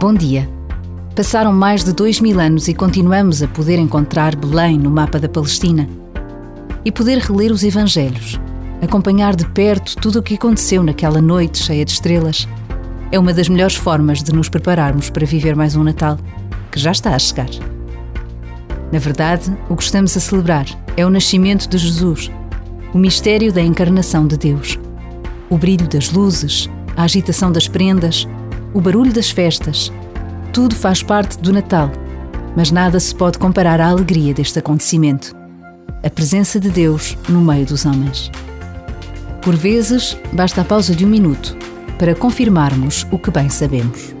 Bom dia. Passaram mais de dois mil anos e continuamos a poder encontrar Belém no mapa da Palestina e poder reler os Evangelhos, acompanhar de perto tudo o que aconteceu naquela noite cheia de estrelas. É uma das melhores formas de nos prepararmos para viver mais um Natal, que já está a chegar. Na verdade, o que estamos a celebrar é o nascimento de Jesus, o mistério da encarnação de Deus. O brilho das luzes, a agitação das prendas, o barulho das festas, tudo faz parte do Natal, mas nada se pode comparar à alegria deste acontecimento a presença de Deus no meio dos homens. Por vezes, basta a pausa de um minuto para confirmarmos o que bem sabemos.